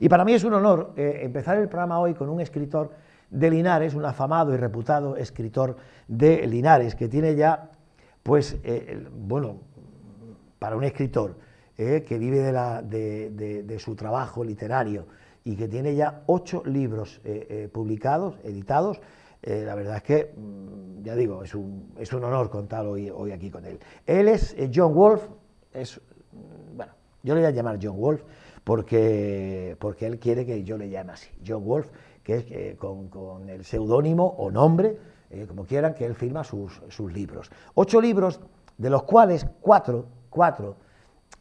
Y para mí es un honor eh, empezar el programa hoy con un escritor de Linares, un afamado y reputado escritor de Linares, que tiene ya, pues, eh, bueno, para un escritor eh, que vive de, su trabajo literario y que tiene ya ocho libros publicados, editados, la verdad es que, mm, ya digo, es un, es un honor contar hoy, hoy aquí con él. Él es John Wolf, es, mm, bueno, yo le voy a llamar John Wolf, porque, porque él quiere que yo le llame así, John Wolf, que es eh, con, el seudónimo o nombre, eh, como quieran, que él firma sus, libros. Ocho libros, de los cuales cuatro, cuatro,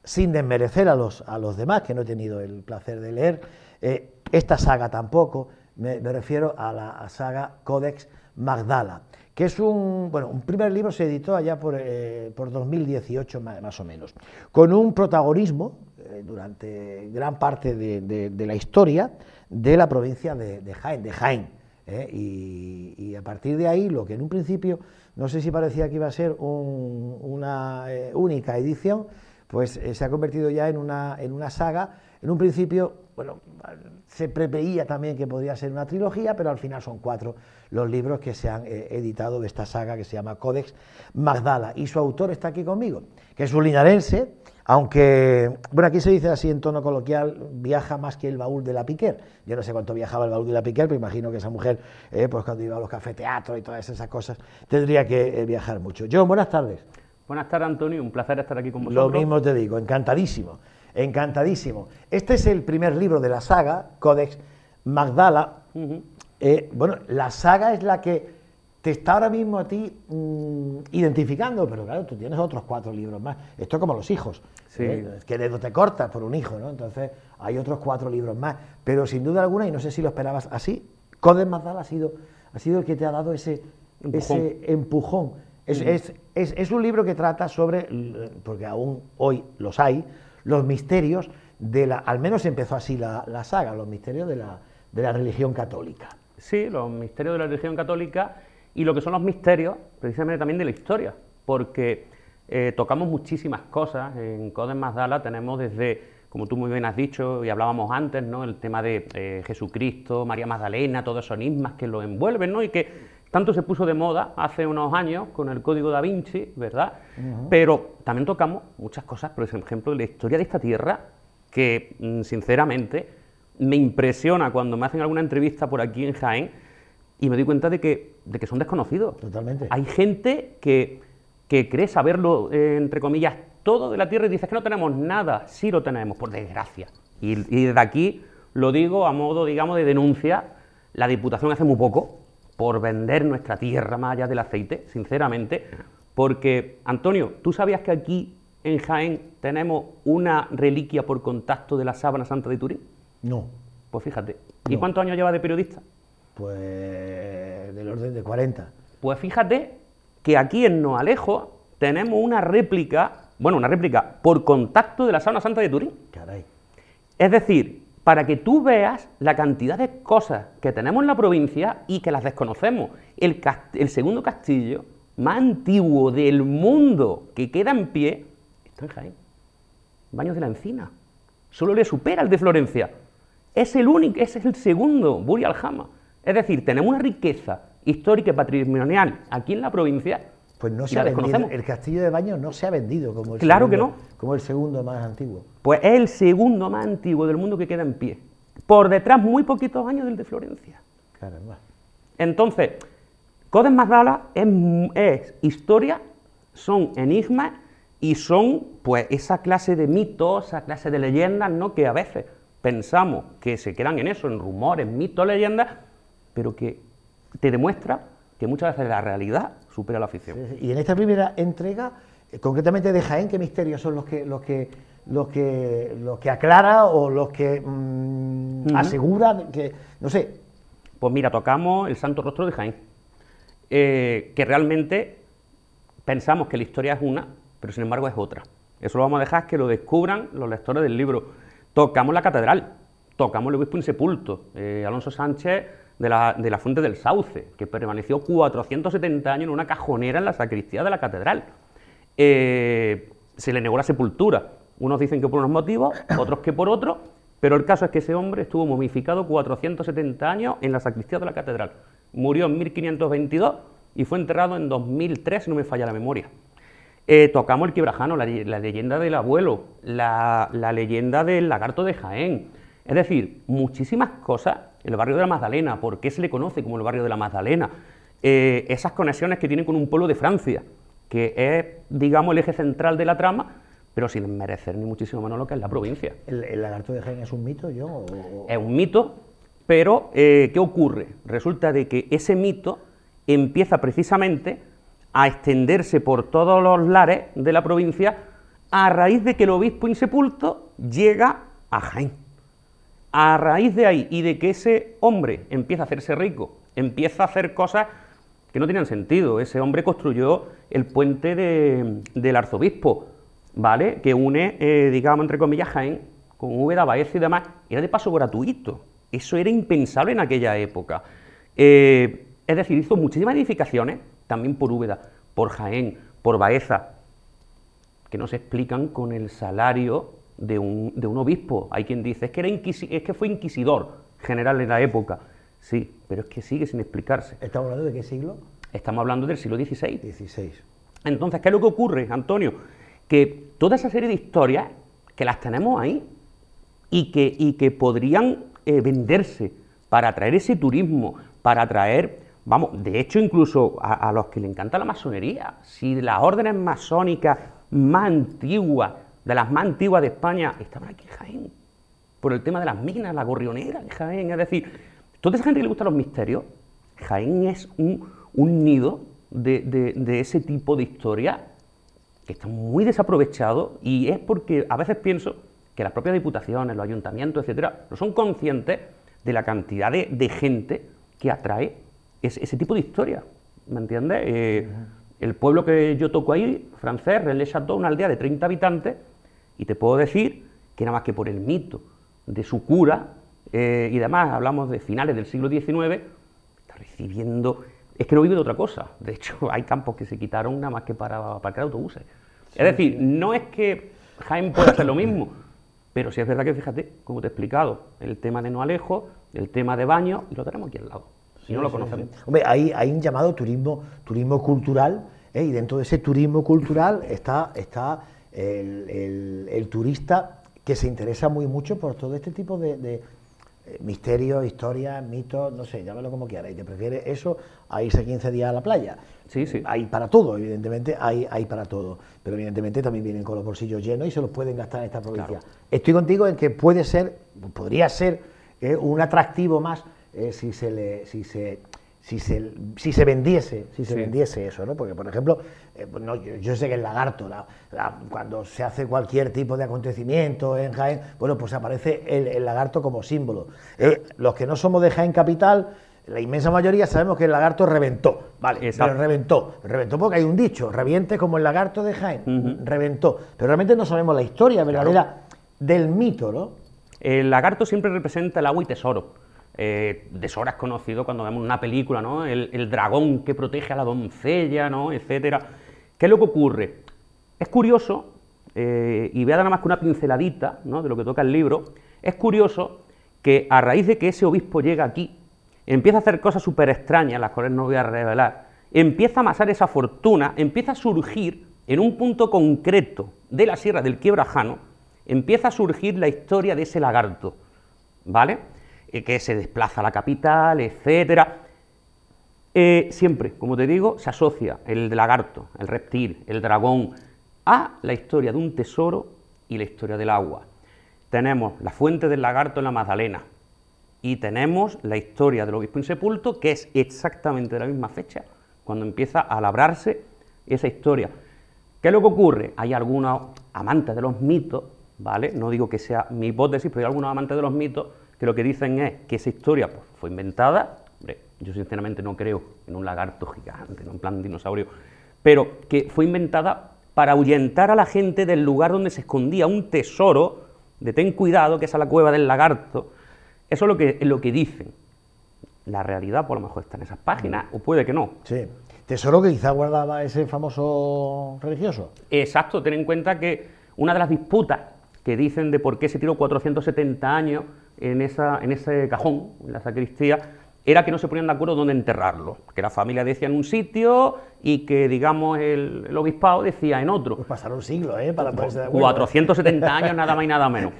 sin desmerecer a los, a los demás, que no he tenido el placer de leer, eh, esta saga tampoco, me, refiero a la saga Codex Magdala, que es un, bueno, un primer libro se editó allá por, por 2018 más, o menos, con un protagonismo durante gran parte de, la historia de la provincia de, Jaén, de Jaén. ¿eh? Y, a partir de ahí, lo que en un principio no sé si parecía que iba a ser una eh, única edición, pues se ha convertido ya en una, en una saga. En un principio, bueno, se preveía también que podría ser una trilogía, pero al final son cuatro los libros que se han editado de esta saga que se llama Codex Magdala. Y su autor está aquí conmigo, que es un linarense, aunque, bueno, aquí se dice así en tono coloquial, viaja más que el baúl de la Piquer. Yo no sé cuánto viajaba el baúl de la Piquer, pero imagino que esa mujer, eh, pues cuando iba a los cafeteatros y todas esas cosas, tendría que eh, viajar mucho. John, buenas tardes. Buenas tardes, Antonio, un placer estar aquí con vosotros. Lo mismo te digo, encantadísimo, encantadísimo. Este es el primer libro de la saga, Codex Magdala. Eh, bueno, la saga es la que te está ahora mismo a ti mm, identificando, pero claro, tú tienes otros cuatro libros más. Esto es como los hijos, sí. ¿eh? que dedo te cortas por un hijo, ¿no? Entonces hay otros cuatro libros más. Pero sin duda alguna, y no sé si lo esperabas así, Codes Mazdal ha sido, ha sido el que te ha dado ese empujón. Ese empujón. Es, un libro que trata sobre, porque aún hoy los hay, los misterios de la, al menos empezó así la, la saga, los misterios de la, de la religión católica. Sí, los misterios de la religión católica y lo que son los misterios, precisamente también de la historia, porque eh, tocamos muchísimas cosas. En Codes Mazdala tenemos desde, como tú muy bien has dicho y hablábamos antes, ¿no? el tema de eh, Jesucristo, María Magdalena, todos esos enigmas que lo envuelven, ¿no? y que tanto se puso de moda hace unos años con el Código da Vinci, ¿verdad? Pero también tocamos muchas cosas, por ejemplo, de la historia de esta tierra, que mm, sinceramente me impresiona cuando me hacen alguna entrevista por aquí en Jaén y me doy cuenta de que, de que son desconocidos. Totalmente. Hay gente que, que cree saberlo, eh, entre comillas, todo de la Tierra y dice que no tenemos nada. Sí lo tenemos, por desgracia. Y, desde aquí lo digo a modo, digamos, de denuncia. La Diputación hace muy poco por vender nuestra tierra más allá del aceite, sinceramente, porque, Antonio, ¿tú sabías que aquí en Jaén tenemos una reliquia por contacto de la sábana santa de Turín? No. Pues fíjate. ¿Y cuántos años lleva de periodista? Pues del orden de 40. Pues fíjate que aquí en Noalejo tenemos una réplica, bueno, una réplica por contacto de la Sauna Santa de Turín. Caray. Es decir, para que tú veas la cantidad de cosas que tenemos en la provincia y que las desconocemos. El, el segundo castillo más antiguo del mundo que queda en pie está en Jaén. Baños de la Encina. Solo le supera el de Florencia. Es el único, es el segundo, Buri Aljama. Es decir, tenemos una riqueza histórica y patrimonial aquí en la provincia. Pues no se ha vendido. El castillo de Baños no se ha vendido como el, claro que no. como el segundo más antiguo. Pues es el segundo más antiguo del mundo que queda en pie. Por detrás, muy poquitos años del de Florencia. Caramba. Entonces, Codes Magdala es, es historia, son enigmas y son pues esa clase de mitos, esa clase de leyendas, ¿no? Que a veces pensamos que se quedan en eso, en rumores, mitos, leyendas, pero que te demuestra que muchas veces la realidad supera la ficción. Y en esta primera entrega, eh, concretamente de Jaén, ¿qué misterios son los que, los que, los que, los que aclara o los que mm, asegura que, no sé? Pues mira, tocamos el Santo Rostro de Jaén, eh, que realmente pensamos que la historia es una, pero sin embargo es otra. Eso lo vamos a dejar que lo descubran los lectores del libro. Tocamos la catedral, tocamos el obispo insepulto, eh, Alonso Sánchez de la, Fuente del Sauce, que permaneció 470 años en una cajonera en la sacristía de la catedral. Eh, se le negó la sepultura. Unos dicen que por unos motivos, otros que por otros, Pero el caso es que ese hombre estuvo momificado 470 años en la sacristía de la catedral. Murió en 1522 y fue enterrado en 2003, si no me falla la memoria. Eh, tocamos el quebrajano, la, leyenda del abuelo, la, leyenda del lagarto de Jaén. Es decir, muchísimas cosas. El barrio de la Magdalena, ¿por qué se le conoce como el barrio de la Magdalena? Eh, esas conexiones que tiene con un pueblo de Francia, que es, digamos, el eje central de la trama, pero sin merecer ni muchísimo menos lo que es la provincia. ¿El, lagarto de Jaén es un mito, yo? Es un mito, pero eh, ¿qué ocurre? Resulta de que ese mito empieza precisamente a extenderse por todos los lares de la provincia a raíz de que el obispo insepulto llega a Jaén. A raíz de ahí y de que ese hombre empieza a hacerse rico, empieza a hacer cosas que no tenían sentido. Ese hombre construyó el puente del arzobispo, ¿vale? Que une, eh, digamos, entre comillas, Jaén con Úbeda, Baeza y demás. Era de paso gratuito. Eso era impensable en aquella época. Eh, es decir, hizo muchísimas edificaciones, también por Úbeda, por Jaén, por Baeza, que no se explican con el salario de un, obispo. Hay quien dice, es que, era es que fue inquisidor general en la época. Sí, pero es que sigue sin explicarse. ¿Estamos hablando de qué siglo? Estamos hablando del siglo XVI. XVI. Entonces, ¿qué es lo que ocurre, Antonio? Que toda esa serie de historias, que las tenemos ahí, y que, y que podrían eh, venderse para atraer ese turismo, para atraer Vamos, de hecho, incluso a, los que le encanta la masonería, si las órdenes masónicas más antiguas, de las más antiguas de España, estaban aquí en Jaén, por el tema de las minas, la gorrionera en Jaén, es decir, toda esa gente que le gusta los misterios, Jaén es un, nido de, ese tipo de historia que está muy desaprovechado y es porque a veces pienso que las propias diputaciones, los ayuntamientos, etcétera, no son conscientes de la cantidad de gente que atrae ese tipo de historia, ¿me entiendes? Eh, el pueblo que yo toco ahí, francés, Relais Chateau, una aldea de 30 habitantes, y te puedo decir que nada más que por el mito de su cura eh, y demás, hablamos de finales del siglo XIX, está recibiendo... Es que no vive de otra cosa. De hecho, hay campos que se quitaron nada más que para aparcar autobuses. es decir, no es que Jaime pueda hacer lo mismo, pero sí es verdad que fíjate, como te he explicado, el tema de no alejo, el tema de baño, y lo tenemos aquí al lado si no lo conocemos. Hombre, hay, hay, un llamado turismo, turismo cultural, ¿eh? y dentro de ese turismo cultural está, está el, turista que se interesa muy mucho por todo este tipo de, eh, misterios, historias, mitos, no sé, llámalo como quieras, y te prefieres eso a irse 15 días a la playa. Sí, sí. Hay para todo, evidentemente, hay, hay para todo. Pero evidentemente también vienen con los bolsillos llenos y se los pueden gastar en esta provincia. Estoy contigo en que puede ser, podría ser eh, un atractivo más eh, si se le, si se, si se, si se vendiese, si se vendiese eso, ¿no? Porque, por ejemplo, eh, pues yo, sé que el lagarto, cuando se hace cualquier tipo de acontecimiento en Jaén, bueno, pues aparece el, lagarto como símbolo. Eh, los que no somos de Jaén Capital, la inmensa mayoría sabemos que el lagarto reventó, vale, pero reventó, reventó porque hay un dicho, reviente como el lagarto de Jaén, reventó, pero realmente no sabemos la historia verdadera del mito, ¿no? El lagarto siempre representa el agua y tesoro eh, de es conocido cuando vemos una película, ¿no? El, dragón que protege a la doncella, ¿no? Etcétera. ¿Qué es lo que ocurre? Es curioso, eh, y voy a dar nada más que una pinceladita ¿no? de lo que toca el libro, es curioso que a raíz de que ese obispo llega aquí, empieza a hacer cosas súper extrañas, las cuales no voy a revelar, empieza a amasar esa fortuna, empieza a surgir en un punto concreto de la Sierra del Quiebrajano, empieza a surgir la historia de ese lagarto, ¿vale? Que se desplaza a la capital, etcétera. Eh, siempre, como te digo, se asocia el lagarto, el reptil, el dragón, a la historia de un tesoro y la historia del agua. Tenemos la fuente del lagarto en la Magdalena y tenemos la historia del obispo insepulto, que es exactamente de la misma fecha, cuando empieza a labrarse esa historia. ¿Qué es lo que ocurre? Hay algunos amantes de los mitos, ¿vale? No digo que sea mi hipótesis, pero hay algunos amantes de los mitos que lo que dicen es que esa historia pues, fue inventada, hombre, yo sinceramente no creo en un lagarto gigante, en plan dinosaurio, pero que fue inventada para ahuyentar a la gente del lugar donde se escondía un tesoro, de ten cuidado, que es a la cueva del lagarto. Eso es lo que, es lo que dicen. La realidad, por lo mejor, está en esas páginas, o puede que no. Sí. Tesoro que quizá guardaba ese famoso religioso. Exacto, ten en cuenta que una de las disputas que dicen de por qué se tiró 470 años en, esa, en ese cajón, en la sacristía, era que no se ponían de acuerdo dónde enterrarlo, que la familia decía en un sitio y que, digamos, el, obispado decía en otro. Pues pasaron siglos, ¿eh? Para ponerse de acuerdo. 470 años, nada más y nada menos.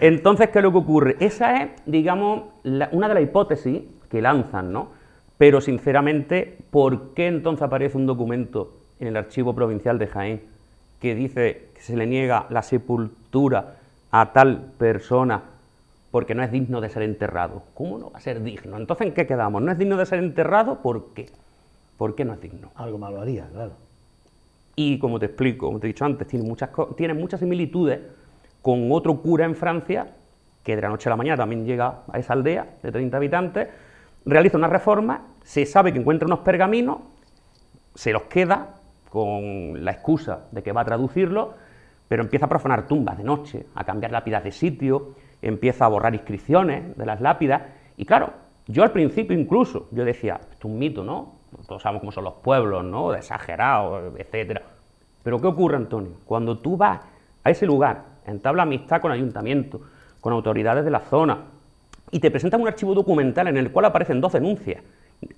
Entonces, ¿qué es lo que ocurre? Esa es, digamos, una de las hipótesis que lanzan, ¿no? Pero, sinceramente, ¿por qué entonces aparece un documento en el Archivo Provincial de Jaén que dice que se le niega la sepultura a tal persona porque no es digno de ser enterrado. ¿Cómo no va a ser digno? Entonces, ¿en qué quedamos? ¿No es digno de ser enterrado? ¿Por qué? ¿Por qué no es digno? Algo malo haría, claro. Y como te explico, como te he dicho antes, tiene muchas, tiene muchas similitudes con otro cura en Francia que de la noche a la mañana también llega a esa aldea de 30 habitantes, realiza una reforma, se sabe que encuentra unos pergaminos, se los queda con la excusa de que va a traducirlo, pero empieza a profanar tumbas de noche, a cambiar lápidas de sitio, empieza a borrar inscripciones de las lápidas. Y claro, yo al principio incluso, yo decía, esto es un mito, ¿no? Todos sabemos cómo son los pueblos, ¿no? De exagerados, etcétera. Pero ¿qué ocurre, Antonio? Cuando tú vas a ese lugar, entabla amistad con ayuntamiento, con autoridades de la zona, y te presentan un archivo documental en el cual aparecen dos denuncias,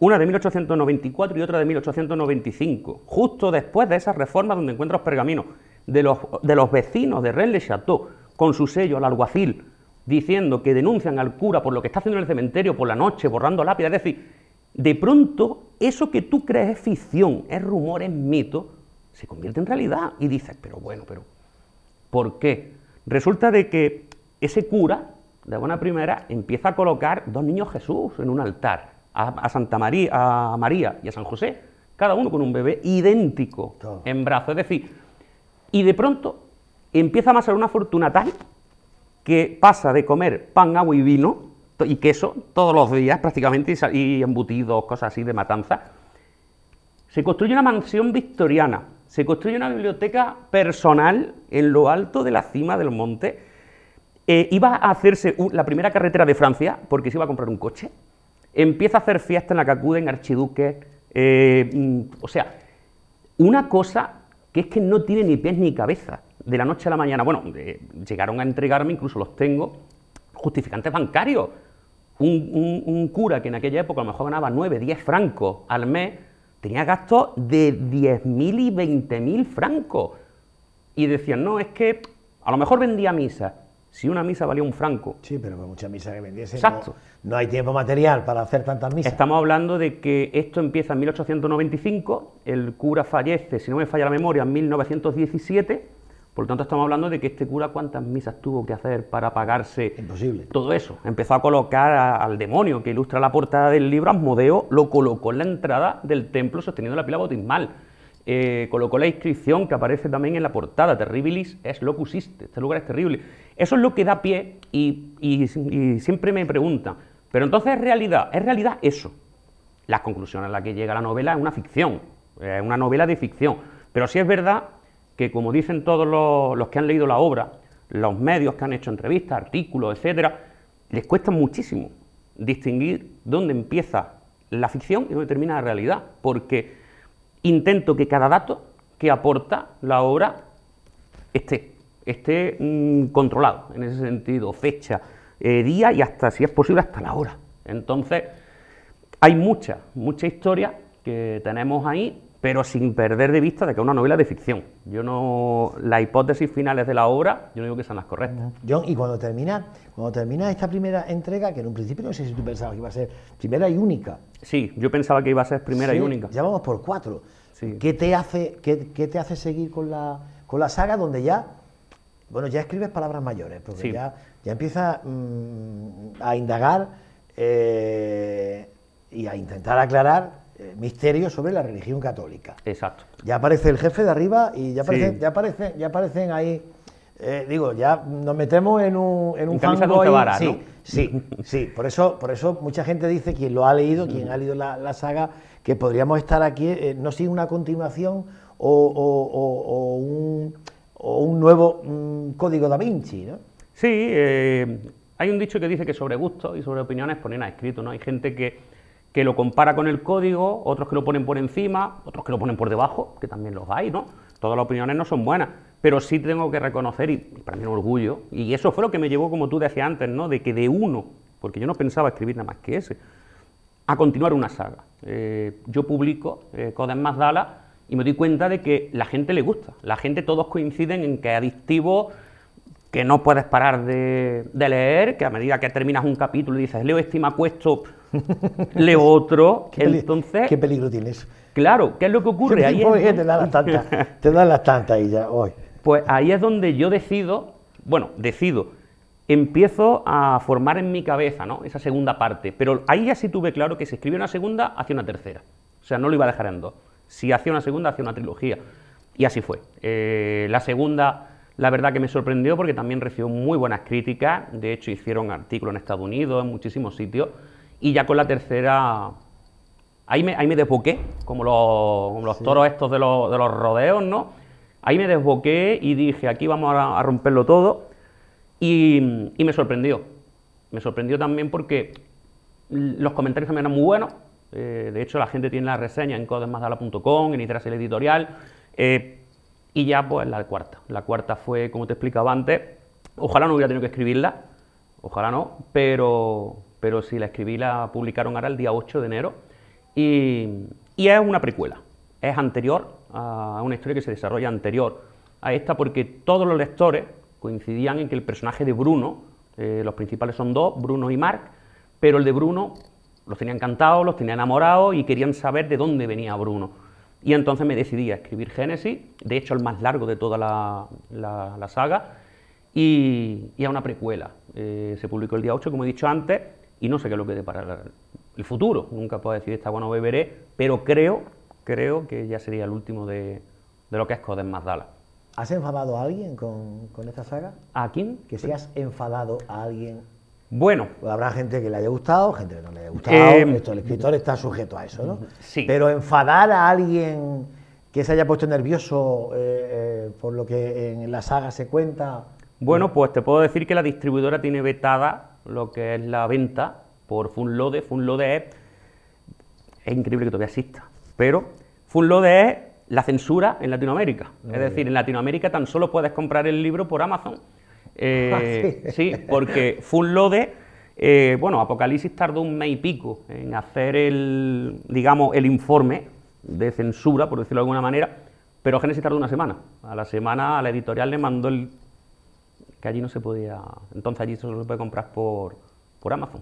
una de 1894 y otra de 1895, justo después de esa reforma donde encuentras pergaminos de los, de los vecinos de Rennes-le-Château, con su sello, al alguacil, diciendo que denuncian al cura por lo que está haciendo en el cementerio por la noche, borrando lápidas. Es decir, de pronto eso que tú crees es ficción, es rumor, es mito, se convierte en realidad. Y dices, pero bueno, pero ¿por qué? Resulta de que ese cura, de buena primera, empieza a colocar dos niños Jesús en un altar, a, Santa María, a María y a San José, cada uno con un bebé idéntico en brazos. Es decir, y de pronto empieza a amasar una fortuna tal que pasa de comer pan, agua y vino y queso todos los días prácticamente y embutidos, cosas así de matanza. Se construye una mansión victoriana, se construye una biblioteca personal en lo alto de la cima del monte. Eh, iba a hacerse la primera carretera de Francia porque se iba a comprar un coche. Empieza a hacer fiesta en la que acuden archiduques. Eh, mm, o sea, una cosa que es que no tiene ni pies ni cabeza de la noche a la mañana, bueno, llegaron a entregarme, incluso los tengo, justificantes bancarios. Un, cura que en aquella época a lo mejor ganaba 9, 10 francos al mes, tenía gastos de 10.000 y 20.000 francos. Y decían, no, es que a lo mejor vendía misa. Si una misa valía un franco. Sí, pero muchas misas que vendiese. Exacto. No, hay tiempo material para hacer tantas misas. Estamos hablando de que esto empieza en 1895, el cura fallece, si no me falla la memoria, en 1917 por lo tanto, estamos hablando de que este cura cuántas misas tuvo que hacer para pagarse Imposible. todo eso. Empezó a colocar al demonio que ilustra la portada del libro, Asmodeo lo colocó en la entrada del templo sosteniendo la pila bautismal. Eh, colocó la inscripción que aparece también en la portada, Terribilis es locus este lugar es terrible. Eso es lo que da pie y, siempre me preguntan, pero entonces es realidad, es realidad eso. Las conclusiones a las que llega la novela es una ficción, es una novela de ficción, pero sí es verdad que, como dicen todos los, que han leído la obra, los medios que han hecho entrevistas, artículos, etcétera, les cuesta muchísimo distinguir dónde empieza la ficción y dónde termina la realidad, porque intento que cada dato que aporta la obra esté, esté mm, controlado en ese sentido, fecha, eh, día y hasta, si es posible, hasta la hora. Entonces, hay mucha, mucha historia que tenemos ahí pero sin perder de vista de que es una novela de ficción. Yo no, las hipótesis finales de la obra, yo no digo que sean las correctas. John, y cuando termina, cuando termina esta primera entrega, que en un principio no sé si tú pensabas que iba a ser primera y única. Sí, yo pensaba que iba a ser primera y única. Ya vamos por cuatro. ¿Qué te hace, qué, te hace seguir con la, con la saga donde ya, bueno, ya escribes palabras mayores, porque ya, ya empiezas mm, a indagar eh, y a intentar aclarar misterio sobre la religión católica. Exacto. Ya aparece el jefe de arriba y ya aparecen, ya aparecen, ya aparecen ahí. Eh, digo, ya nos metemos en un, en un fango sí, sí, sí. Por eso, por eso mucha gente dice, quien lo ha leído, quien ha leído la, saga, que podríamos estar aquí, eh, no sin una continuación o, un, un, nuevo código da Vinci, ¿no? Sí, hay un dicho que dice que sobre gustos y sobre opiniones ponen a escrito, ¿no? Hay gente que que lo compara con el código, otros que lo ponen por encima, otros que lo ponen por debajo, que también los hay, ¿no? Todas las opiniones no son buenas, pero sí tengo que reconocer, y para mí un orgullo, y eso fue lo que me llevó, como tú decías antes, ¿no? De que de uno, porque yo no pensaba escribir nada más que ese, a continuar una saga. Eh, yo publico eh, Codes más Dala y me doy cuenta de que la gente le gusta. La gente, todos coinciden en que es adictivo, que no puedes parar de, leer, que a medida que terminas un capítulo y dices, leo este y me acuesto, leo otro. ¿Qué entonces, ¿Qué peligro tienes? Claro, ¿qué es lo que ocurre? ahí te dan las tantas, te dan las tantas y ya, hoy. Pues ahí es donde yo decido, bueno, decido, empiezo a formar en mi cabeza ¿no? esa segunda parte, pero ahí ya sí tuve claro que si escribía una segunda, hacía una tercera. O sea, no lo iba a dejar en dos. Si hacía una segunda, hacía una trilogía. Y así fue. Eh, la segunda, la verdad que me sorprendió porque también recibió muy buenas críticas. De hecho, hicieron artículos en Estados Unidos, en muchísimos sitios. Y ya con la tercera, ahí me, ahí me desboqué, como los, los toros estos de los, de los, rodeos, ¿no? Ahí me desboqué y dije, aquí vamos a, romperlo todo. Y, y me sorprendió. Me sorprendió también porque los comentarios también eran muy buenos. Eh, de hecho, la gente tiene la reseña en codesmasdala.com, en Iteras el editorial. Eh, y ya, pues, la cuarta. La cuarta fue, como te explicaba antes, ojalá no hubiera tenido que escribirla, ojalá no, pero, pero sí, la escribí, la publicaron ahora el día 8 de enero. Y, es una precuela, es anterior a una historia que se desarrolla anterior a esta, porque todos los lectores coincidían en que el personaje de Bruno, eh, los principales son dos, Bruno y Mark, pero el de Bruno los tenía encantados, los tenía enamorados y querían saber de dónde venía Bruno. Y entonces me decidí a escribir Génesis, de hecho el más largo de toda la, saga, y, y, a una precuela. Eh, se publicó el día 8, como he dicho antes, y no sé qué es lo que depara el futuro. Nunca puedo decir esta bueno beberé, pero creo, creo que ya sería el último de, lo que es Codes Mazdala. ¿Has enfadado a alguien con, con esta saga? ¿A quién? Que si has enfadado a alguien bueno. Pues habrá gente que le haya gustado, gente que no le haya gustado. Eh, Esto, el escritor está sujeto a eso, ¿no? Sí. Pero enfadar a alguien que se haya puesto nervioso eh, eh, por lo que en la saga se cuenta. Bueno, pues te puedo decir que la distribuidora tiene vetada lo que es la venta por Funlode. Funlode es. Es increíble que todavía exista, pero Funlode es la censura en Latinoamérica. es decir, en Latinoamérica tan solo puedes comprar el libro por Amazon eh, ah, sí. porque Full Load, eh, bueno, Apocalipsis tardó un mes y pico en hacer el, digamos, el informe de censura, por decirlo de alguna manera, pero Génesis tardó una semana. A la semana a la editorial le mandó el... que allí no se podía... Entonces allí solo se puede comprar por, por Amazon.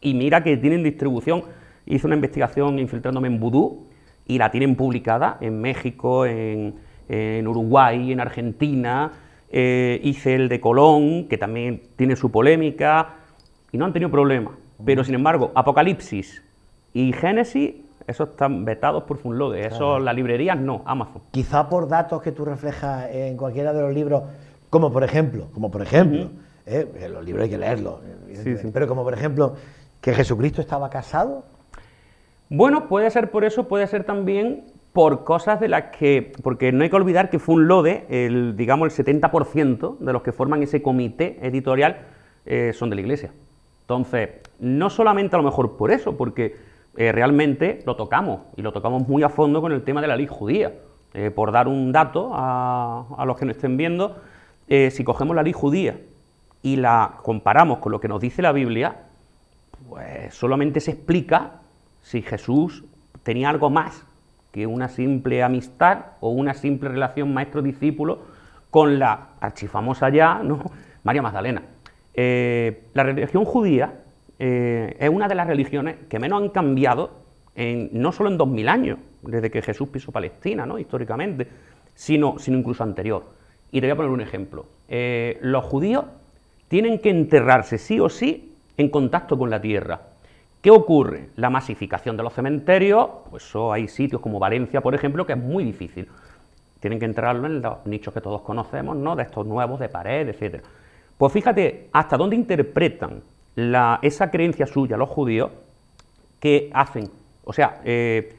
Y mira que tienen distribución, hice una investigación infiltrándome en Voodoo y la tienen publicada en México, en, en Uruguay, en Argentina, eh, hice el de Colón, que también tiene su polémica, y no han tenido problema. Pero sin embargo, Apocalipsis y Génesis, esos están vetados por Funlode, eso las librerías no, Amazon. Quizá por datos que tú reflejas en cualquiera de los libros, como por ejemplo, como por ejemplo, eh, los libros hay que leerlos, pero como por ejemplo, que Jesucristo estaba casado. Bueno, puede ser por eso, puede ser también por cosas de las que, porque no hay que olvidar que fue un lode, el, digamos el 70% de los que forman ese comité editorial eh, son de la Iglesia. Entonces, no solamente a lo mejor por eso, porque eh, realmente lo tocamos, y lo tocamos muy a fondo con el tema de la ley judía. Eh, por dar un dato a, a, los que nos estén viendo, si cogemos la ley judía y la comparamos con lo que nos dice la Biblia, pues solamente se explica si Jesús tenía algo más que una simple amistad o una simple relación maestro-discípulo con la archifamosa ya, ¿no? María Magdalena. Eh, la religión judía eh, es una de las religiones que menos han cambiado en, no solo en 2000 años, desde que Jesús pisó Palestina, ¿no? históricamente, sino, incluso anterior. Y te voy a poner un ejemplo. Eh, los judíos tienen que enterrarse sí o sí en contacto con la tierra. ¿Qué ocurre? La masificación de los cementerios, pues hay sitios como Valencia, por ejemplo, que es muy difícil. Tienen que entrarlo en los nichos que todos conocemos, ¿no? De estos nuevos de pared, etc. Pues fíjate hasta dónde interpretan esa creencia suya los judíos que hacen. O sea, eh,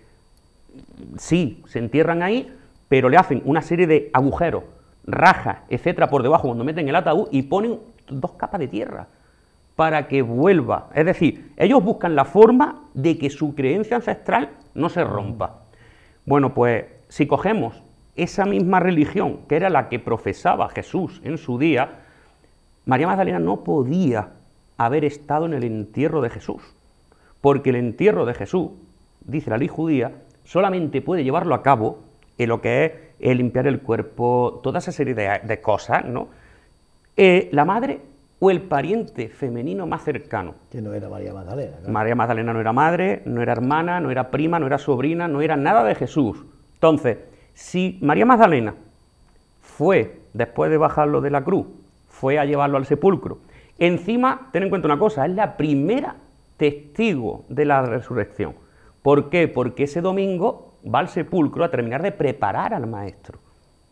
sí, se entierran ahí, pero le hacen una serie de agujeros, rajas, etcétera, por debajo cuando meten el ataúd y ponen dos capas de tierra para que vuelva. Es decir, ellos buscan la forma de que su creencia ancestral no se rompa. Bueno, pues si cogemos esa misma religión, que era la que profesaba Jesús en su día, María Magdalena no podía haber estado en el entierro de Jesús, porque el entierro de Jesús, dice la ley judía, solamente puede llevarlo a cabo en lo que es el limpiar el cuerpo, toda esa serie de, cosas, ¿no? Eh, la madre o el pariente femenino más cercano. Que no era María Magdalena. María Magdalena no era madre, no era hermana, no era prima, no era sobrina, no era nada de Jesús. Entonces, si María Magdalena fue, después de bajarlo de la cruz, fue a llevarlo al sepulcro, encima, ten en cuenta una cosa, es la primera testigo de la resurrección. ¿Por qué? Porque ese domingo va al sepulcro a terminar de preparar al maestro.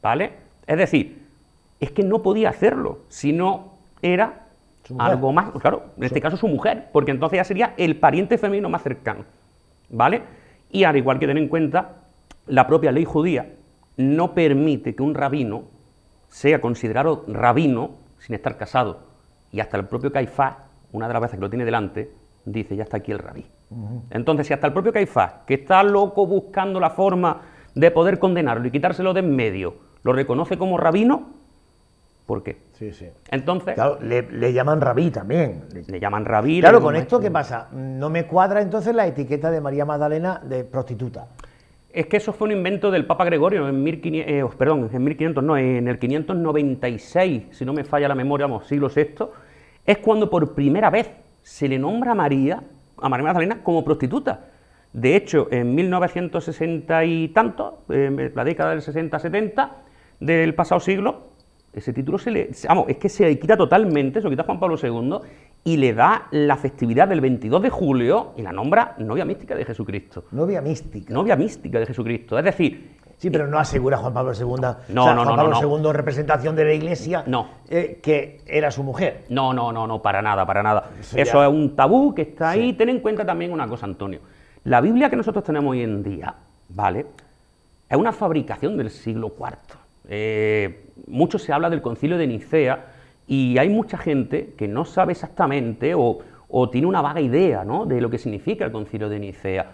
¿Vale? Es decir, es que no podía hacerlo si no era algo más, claro, en este caso su mujer, porque entonces ya sería el pariente femenino más cercano. ¿Vale? Y al igual que ten en cuenta la propia ley judía no permite que un rabino sea considerado rabino sin estar casado. Y hasta el propio Caifás, una de las veces que lo tiene delante, dice, ya está aquí el rabí. Entonces, si hasta el propio Caifás, que está loco buscando la forma de poder condenarlo y quitárselo de en medio, lo reconoce como rabino, ¿por qué? Sí, sí. Entonces... Claro, le, llaman rabí también. Le, llaman rabí. Claro, con esto, ¿qué pasa? No me cuadra entonces la etiqueta de María Magdalena de prostituta. Es que eso fue un invento del Papa Gregorio en 1500, eh, perdón, en 1500 no, en el 596, si no me falla la memoria, vamos, siglo VI, es cuando por primera vez se le nombra a María, a María Magdalena, como prostituta. De hecho, en 1960 y tanto, en la década del 60-70 del pasado siglo, ese título se le. Vamos, es que se quita totalmente, se lo quita Juan Pablo II y le da la festividad del 22 de julio y la nombra novia mística de Jesucristo. Novia mística. Novia mística de Jesucristo. Es decir. Sí, pero no asegura Juan Pablo II. No, no, Juan Pablo II, representación de la Iglesia, no. Eh, que era su mujer. No, no, no, no, para nada, para nada. Eso, es un tabú que está ahí. Ten en cuenta también una cosa, Antonio. La Biblia que nosotros tenemos hoy en día, ¿vale? Es una fabricación del siglo IV. Eh, mucho se habla del concilio de Nicea y hay mucha gente que no sabe exactamente o, tiene una vaga idea de lo que significa el concilio de Nicea.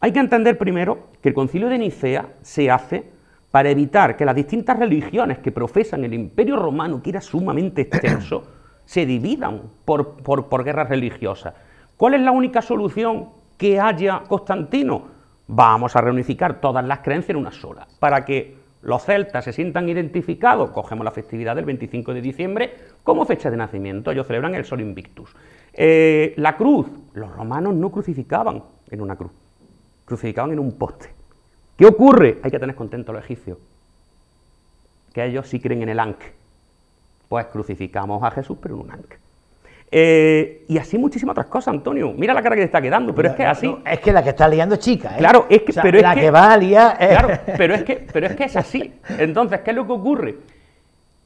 Hay que entender primero que el concilio de Nicea se hace para evitar que las distintas religiones que profesan el imperio romano, que era sumamente extenso, se dividan por, por guerras religiosas. ¿Cuál es la única solución que haya Constantino? Vamos a reunificar todas las creencias en una sola, para que los celtas se sientan identificados, cogemos la festividad del 25 de diciembre como fecha de nacimiento, ellos celebran el Sol Invictus. Eh, la cruz, los romanos no crucificaban en una cruz, crucificaban en un poste. ¿Qué ocurre? Hay que tener contentos los egipcios, que ellos sí creen en el Ankh. Pues crucificamos a Jesús, pero en un Ankh. Eh, y así muchísimas otras cosas, Antonio. Mira la cara que te está quedando, pero es que así. es que la que está liando es chica, ¿eh? Claro, es que. pero la es que, va a liar. Claro, pero es, que, pero es que es así. Entonces, ¿qué es lo que ocurre?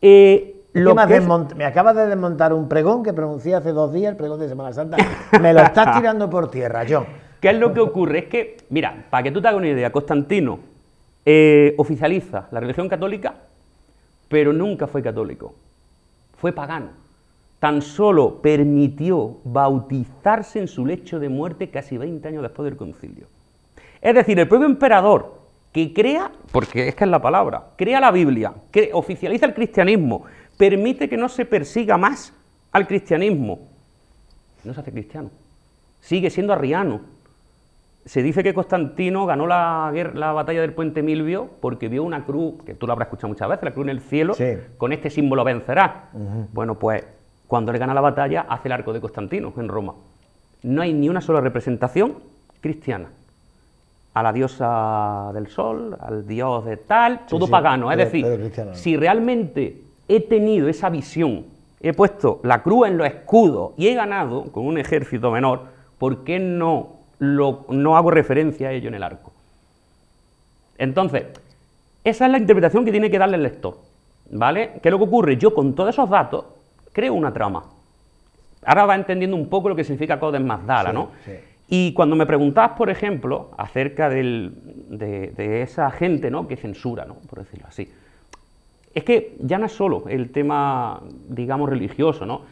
Eh, lo me, acabas de desmontar un pregón que pronuncié hace dos días, el pregón de Semana Santa. Me lo estás tirando por tierra, John. ¿Qué es lo que ocurre? Es que, mira, para que tú te hagas una idea, Constantino eh, oficializa la religión católica, pero nunca fue católico. Fue pagano tan solo permitió bautizarse en su lecho de muerte casi 20 años después del concilio. Es decir, el propio emperador que crea, porque es que es la palabra, crea la Biblia, que oficializa el cristianismo, permite que no se persiga más al cristianismo, no se hace cristiano, sigue siendo arriano. Se dice que Constantino ganó la, la batalla del puente Milvio porque vio una cruz, que tú lo habrás escuchado muchas veces, la cruz en el cielo, con este símbolo vencerá. Bueno, pues cuando le gana la batalla, hace el arco de Constantino en Roma. No hay ni una sola representación cristiana. A la diosa del sol, al dios de tal, todo pagano. Es decir, si realmente he tenido esa visión, he puesto la cruz en los escudos y he ganado con un ejército menor, ¿por qué no, no hago referencia a ello en el arco? Entonces, esa es la interpretación que tiene que darle el lector. ¿Vale? ¿Qué es lo que ocurre? Yo con todos esos datos creo una trama. Ahora va entendiendo un poco lo que significa Codes Mazdala, ¿no? Y cuando me preguntabas, por ejemplo, acerca de, esa gente ¿no? que censura, ¿no? por decirlo así, es que ya no es solo el tema, digamos, religioso, ¿no?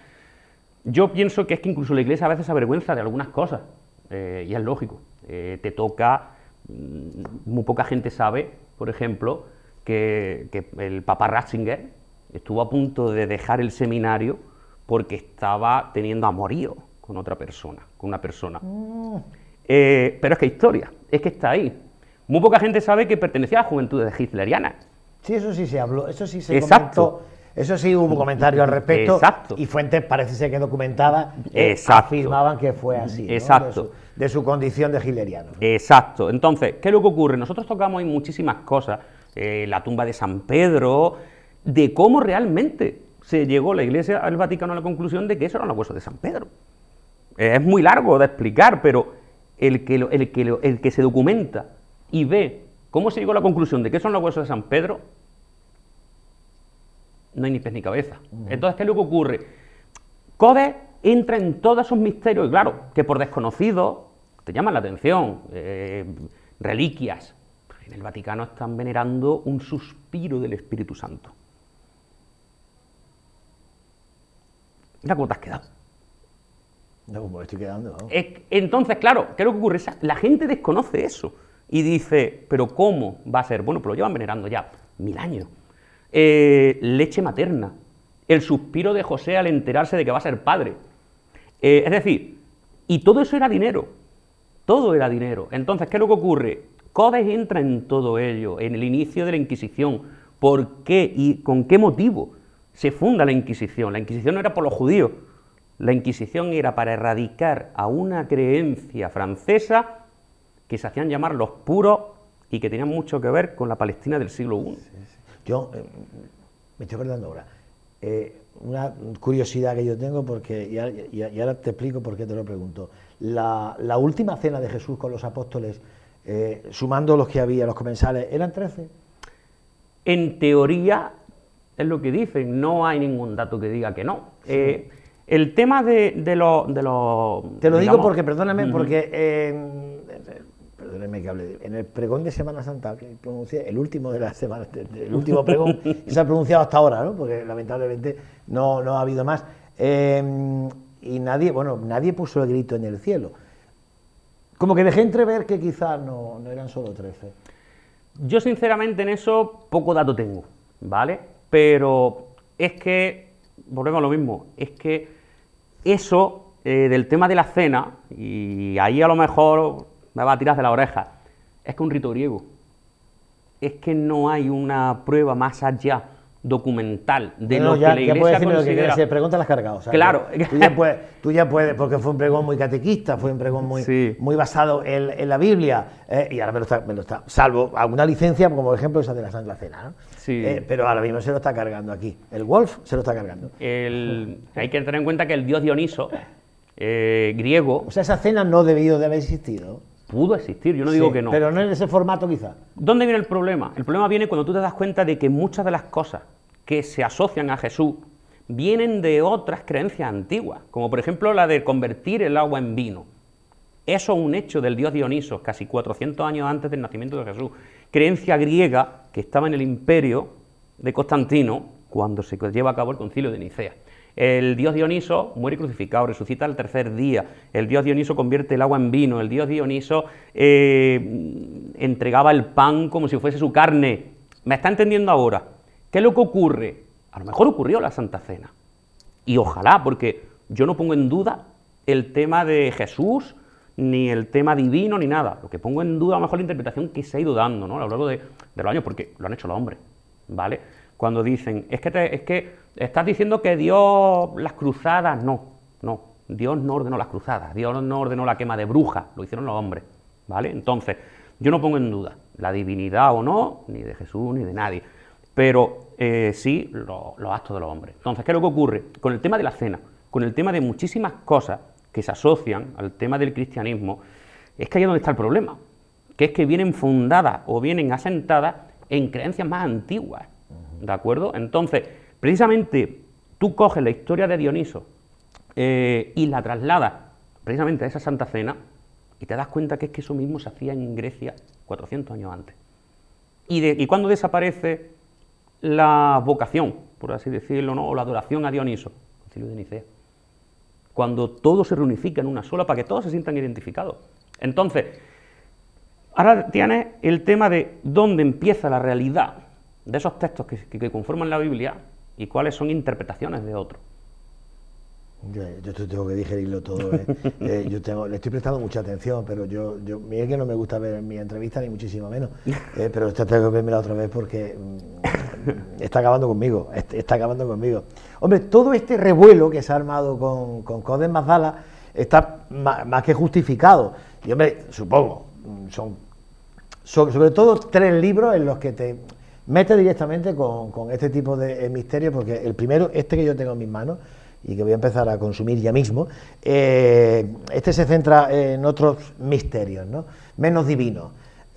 Yo pienso que es que incluso la iglesia a veces se avergüenza de algunas cosas, eh, y es lógico. Eh, te toca, mm, muy poca gente sabe, por ejemplo, que, el Papa Ratzinger estuvo a punto de dejar el seminario porque estaba teniendo amorío con otra persona, con una persona. Mm. Eh, pero es que historia, es que está ahí. Muy poca gente sabe que pertenecía a la juventud de hitleriana. Sí, eso sí se habló, eso sí se Exacto. Eso sí hubo comentarios al respecto. Exacto. Y fuentes parece ser que documentadas eh, afirmaban que fue así. Exacto. De, su, condición de hileriano. Exacto. Entonces, ¿qué es lo que ocurre? Nosotros tocamos muchísimas cosas. Eh, la tumba de San Pedro, de cómo realmente se llegó la Iglesia al Vaticano a la conclusión de que eso era los huesos de San Pedro. Es muy largo de explicar, pero el que, el, que el que se documenta y ve cómo se llegó a la conclusión de que son los huesos de San Pedro, no hay ni pez ni cabeza. Entonces, ¿qué es lo que ocurre? Codes entra en todos esos misterios, y claro, que por desconocido te llaman la atención, eh, reliquias. En el Vaticano están venerando un suspiro del Espíritu Santo. Mira cómo te has quedado. No, como estoy quedando. entonces, claro, ¿qué es lo que ocurre? La gente desconoce eso y dice, ¿pero cómo va a ser? Bueno, pues lo llevan venerando ya mil años. Eh, leche materna, el suspiro de José al enterarse de que va a ser padre. Eh, es decir, y todo eso era dinero, todo era dinero. Entonces, ¿qué es lo que ocurre? Codes entra en todo ello, en el inicio de la Inquisición. ¿Por qué y con qué motivo se funda la Inquisición? La Inquisición no era por los judíos, la Inquisición era para erradicar a una creencia francesa que se hacían llamar los puros y que tenían mucho que ver con la Palestina del siglo I. Yo eh, me estoy acordando ahora. Eh, una curiosidad que yo tengo, porque y, ahora te explico por qué te lo pregunto. La, última cena de Jesús con los apóstoles, eh, sumando los que había, los comensales, ¿eran 13? En teoría es lo que dicen, no hay ningún dato que diga que no. el tema de, de los... Te lo digo porque, perdóname, porque perdónenme que hable, en el pregón de Semana Santa, que pronuncié, el último de la semana, el último pregón, que se ha pronunciado hasta ahora, ¿no? porque lamentablemente no, no ha habido más, em, y nadie, bueno, nadie puso el grito en el cielo. Como que dejé entrever que quizás no, no eran solo 13. Yo sinceramente en eso poco dato tengo, ¿vale? Pero es que, volvemos a lo mismo, es que eso eh, del tema de la cena, y ahí a lo mejor me va a tirar de la oreja. Es que un rito griego. Es que no hay una prueba más allá documental de lo que la iglesia ya puedes decirme lo que pregunta las cargadas. claro. Tú ya, puedes, porque fue un pregón muy catequista, fue un pregón muy, muy basado en, la Biblia, eh, y ahora me lo, está, me lo está, salvo alguna licencia, como por ejemplo esa de la Santa Cena, ¿no? Sí. Eh, pero ahora mismo se lo está cargando aquí. El Wolf se lo está cargando. hay que tener en cuenta que el dios Dioniso, eh, griego... O sea, esa cena no debido de haber existido pudo existir, yo no digo que no. Pero no en ese formato quizá. ¿Dónde viene el problema? El problema viene cuando tú te das cuenta de que muchas de las cosas que se asocian a Jesús vienen de otras creencias antiguas, como por ejemplo la de convertir el agua en vino. Eso es un hecho del dios Dioniso, casi 400 años antes del nacimiento de Jesús. Creencia griega que estaba en el imperio de Constantino cuando se lleva a cabo el concilio de Nicea. El dios Dioniso muere crucificado, resucita al tercer día. El dios Dioniso convierte el agua en vino. El dios Dioniso eh, entregaba el pan como si fuese su carne. ¿Me está entendiendo ahora? ¿Qué es lo que ocurre? A lo mejor ocurrió la Santa Cena. Y ojalá, porque yo no pongo en duda el tema de Jesús, ni el tema divino, ni nada. Lo que pongo en duda a lo mejor la interpretación que se ha ido dando ¿no? a lo largo de, de los años, porque lo han hecho los hombres. ¿Vale? cuando dicen, es que, es que estás diciendo que Dios las cruzadas, no, no, Dios no ordenó las cruzadas, Dios no ordenó la quema de brujas, lo hicieron los hombres, ¿vale? Entonces, yo no pongo en duda la divinidad o no, ni de Jesús ni de nadie, pero eh, sí los actos de los hombres. Entonces, ¿qué es lo que ocurre? Con el tema de la cena, con el tema de muchísimas cosas que se asocian al tema del cristianismo, es que ahí es donde está el problema, que es que vienen fundadas o vienen asentadas en creencias más antiguas. ¿De acuerdo? Entonces, precisamente tú coges la historia de Dioniso eh, y la trasladas precisamente a esa Santa Cena y te das cuenta que es que eso mismo se hacía en Grecia 400 años antes. ¿Y, de, cuándo desaparece la vocación, por así decirlo, ¿no? o la adoración a Dioniso? Concilio de cuando todo se reunifica en una sola para que todos se sientan identificados. Entonces, ahora tienes el tema de dónde empieza la realidad de esos textos que, conforman la Biblia y cuáles son interpretaciones de otros. Yo, tengo que digerirlo todo. ¿eh? Eh, yo tengo, le estoy prestando mucha atención, pero yo, yo es que no me gusta ver mi entrevista ni muchísimo menos. Eh, pero esta tengo que verme otra vez porque mm, está acabando conmigo. Está acabando conmigo. Hombre, todo este revuelo que se ha armado con, con Coden Mazdala está más, que justificado. Y hombre, supongo, mm, son, sobre todo tres libros en los que te metes directamente con, este tipo de misterios, porque el primero, este que yo tengo en mis manos, y que voy a empezar a consumir ya mismo, eh, este se centra en otros misterios, ¿no? menos divinos.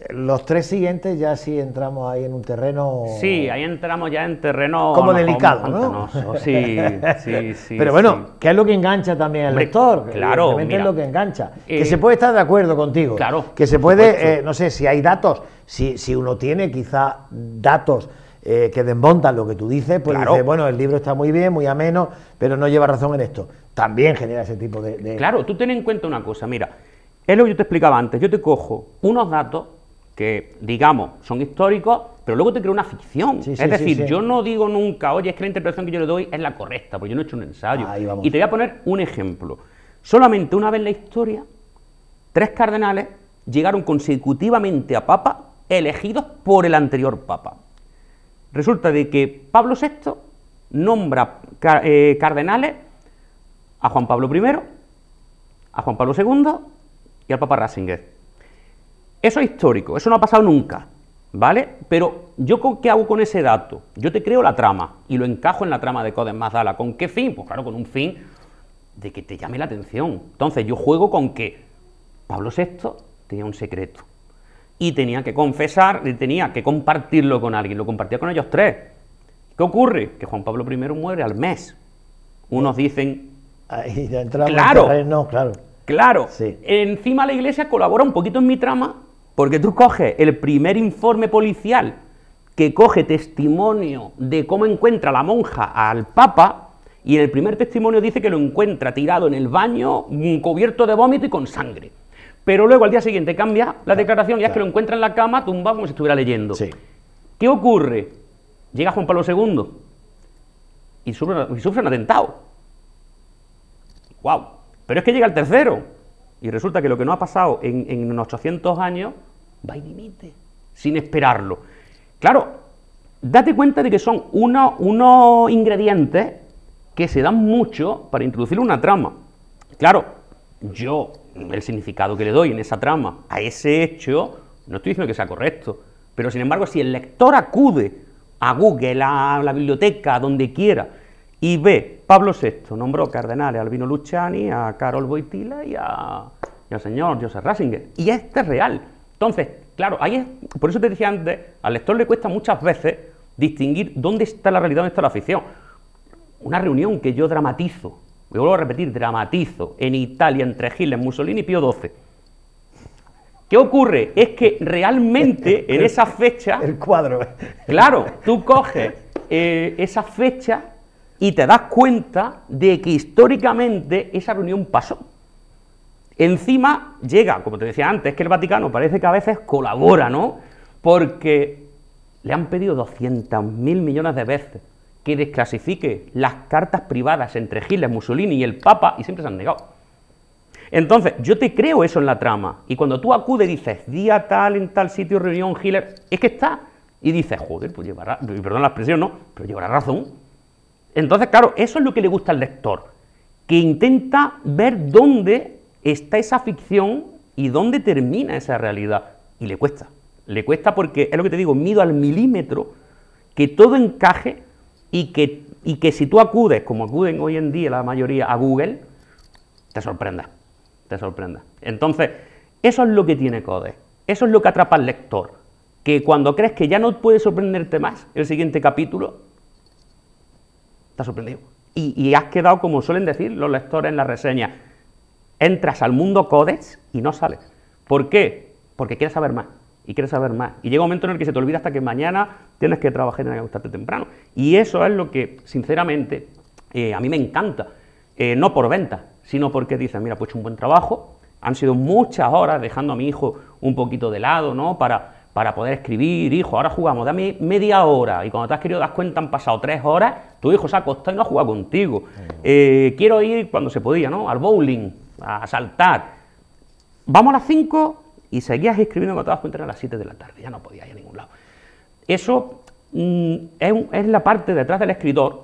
Los tres siguientes ya sí entramos ahí en un terreno... Sí, ahí entramos ya en terreno... Como delicado, ¿no? Sí, sí, sí. Pero bueno, ¿qué es lo que engancha también al lector? Claro, mira, es lo que engancha. que eh, se puede estar de acuerdo contigo. Claro. Que se puede, eh, no sé, si hay datos, si, si uno tiene quizá datos eh, que desmontan lo que tú dices, pues dices, bueno, el libro está muy bien, muy ameno, pero no lleva razón en esto. También genera ese tipo de, Claro, tú ten en cuenta una cosa, mira, es lo que yo te explicaba antes, yo te cojo unos datos que, digamos, son históricos, pero luego te creo una ficción. es decir, yo no digo nunca, oye, es que la interpretación que yo le doy es la correcta, porque yo no he hecho un ensayo. Y te voy a poner un ejemplo. Solamente una vez en la historia, tres cardenales llegaron consecutivamente a papa elegidos por el anterior papa. Resulta de que Pablo VI nombra eh, cardenales a Juan Pablo I, a Juan Pablo II y al Papa Ratzinger. Eso es histórico, eso no ha pasado nunca, ¿vale? Pero yo ¿qué hago con ese dato? Yo te creo la trama y lo encajo en la trama de Codes Mazdala. ¿Con qué fin? Pues claro, con un fin de que te llame la atención. Entonces yo juego con que Pablo VI tenía un secreto y tenía que confesar, tenía que compartirlo con alguien, lo compartía con ellos tres. ¿Qué ocurre? Que Juan Pablo I muere al mes. Unos dicen... Ahí ya claro, no, claro. Claro. Encima la iglesia colabora un poquito en mi trama, porque tú coges el primer informe policial que coge testimonio de cómo encuentra la monja al Papa, y en el primer testimonio dice que lo encuentra tirado en el baño, cubierto de vómito y con sangre. Pero luego al día siguiente cambia la declaración y es que lo encuentra en la cama tumbado como si estuviera leyendo. ¿Qué ocurre? Llega Juan Pablo II y sufre, un atentado. ¡Wow! Pero es que llega el tercero y resulta que lo que no ha pasado en, unos 800 años va y dimite, sin esperarlo. Claro, date cuenta de que son unos, unos ingredientes que se dan mucho para introducir una trama. Claro, yo el significado que le doy en esa trama a ese hecho, no estoy diciendo que sea correcto, pero sin embargo, si el lector acude a Google, a la biblioteca, a donde quiera, y ve Pablo VI nombró cardenales a Albino Luciani, a Carol Boitila y, a, al señor Joseph Ratzinger, y este es real. Entonces, claro, ahí es, por eso te decía antes, al lector le cuesta muchas veces distinguir dónde está la realidad, dónde está la ficción. Una reunión que yo dramatizo me vuelvo a repetir, dramatizo, en Italia entre Hitler, Mussolini y Pío XII. ¿Qué ocurre? Es que realmente en esa fecha... El cuadro. Claro, tú coges eh, esa fecha y te das cuenta de que históricamente esa reunión pasó. Encima llega, como te decía antes, que el Vaticano parece que a veces colabora, ¿no? Porque le han pedido 200.000 millones de veces que desclasifique las cartas privadas entre Hitler, Mussolini y el Papa y siempre se han negado. Entonces, yo te creo eso en la trama y cuando tú acudes y dices, día tal, en tal sitio, reunión, Hitler, es que está. Y dices, joder, pues llevará, perdón la expresión, no, pero llevará razón. Entonces, claro, eso es lo que le gusta al lector, que intenta ver dónde está esa ficción y dónde termina esa realidad. Y le cuesta, le cuesta porque es lo que te digo, mido al milímetro que todo encaje y que, y que si tú acudes, como acuden hoy en día la mayoría a Google, te sorprenda, te sorprenda. Entonces, eso es lo que tiene Code, eso es lo que atrapa al lector, que cuando crees que ya no puede sorprenderte más el siguiente capítulo, te sorprendido. Y, has quedado, como suelen decir los lectores en la reseña, entras al mundo Codex y no sales. ¿Por qué? Porque quieres saber más y quieres saber más. Y llega un momento en el que se te olvida hasta que mañana tienes que trabajar y tienes que acostarte temprano. Y eso es lo que, sinceramente, eh, a mí me encanta. Eh, no por venta, sino porque dices, mira, pues he hecho un buen trabajo, han sido muchas horas dejando a mi hijo un poquito de lado, ¿no? Para, para poder escribir, hijo, ahora jugamos, dame media hora, y cuando te has querido dar cuenta han pasado tres horas, tu hijo se ha acostado y no ha jugado contigo. Eh, quiero ir cuando se podía, ¿no? Al bowling, a saltar. Vamos a las cinco y seguías escribiendo cuando te das cuenta a las siete de la tarde, ya no podías ir a ningún lado. Eso mm, es, es la parte detrás del escritor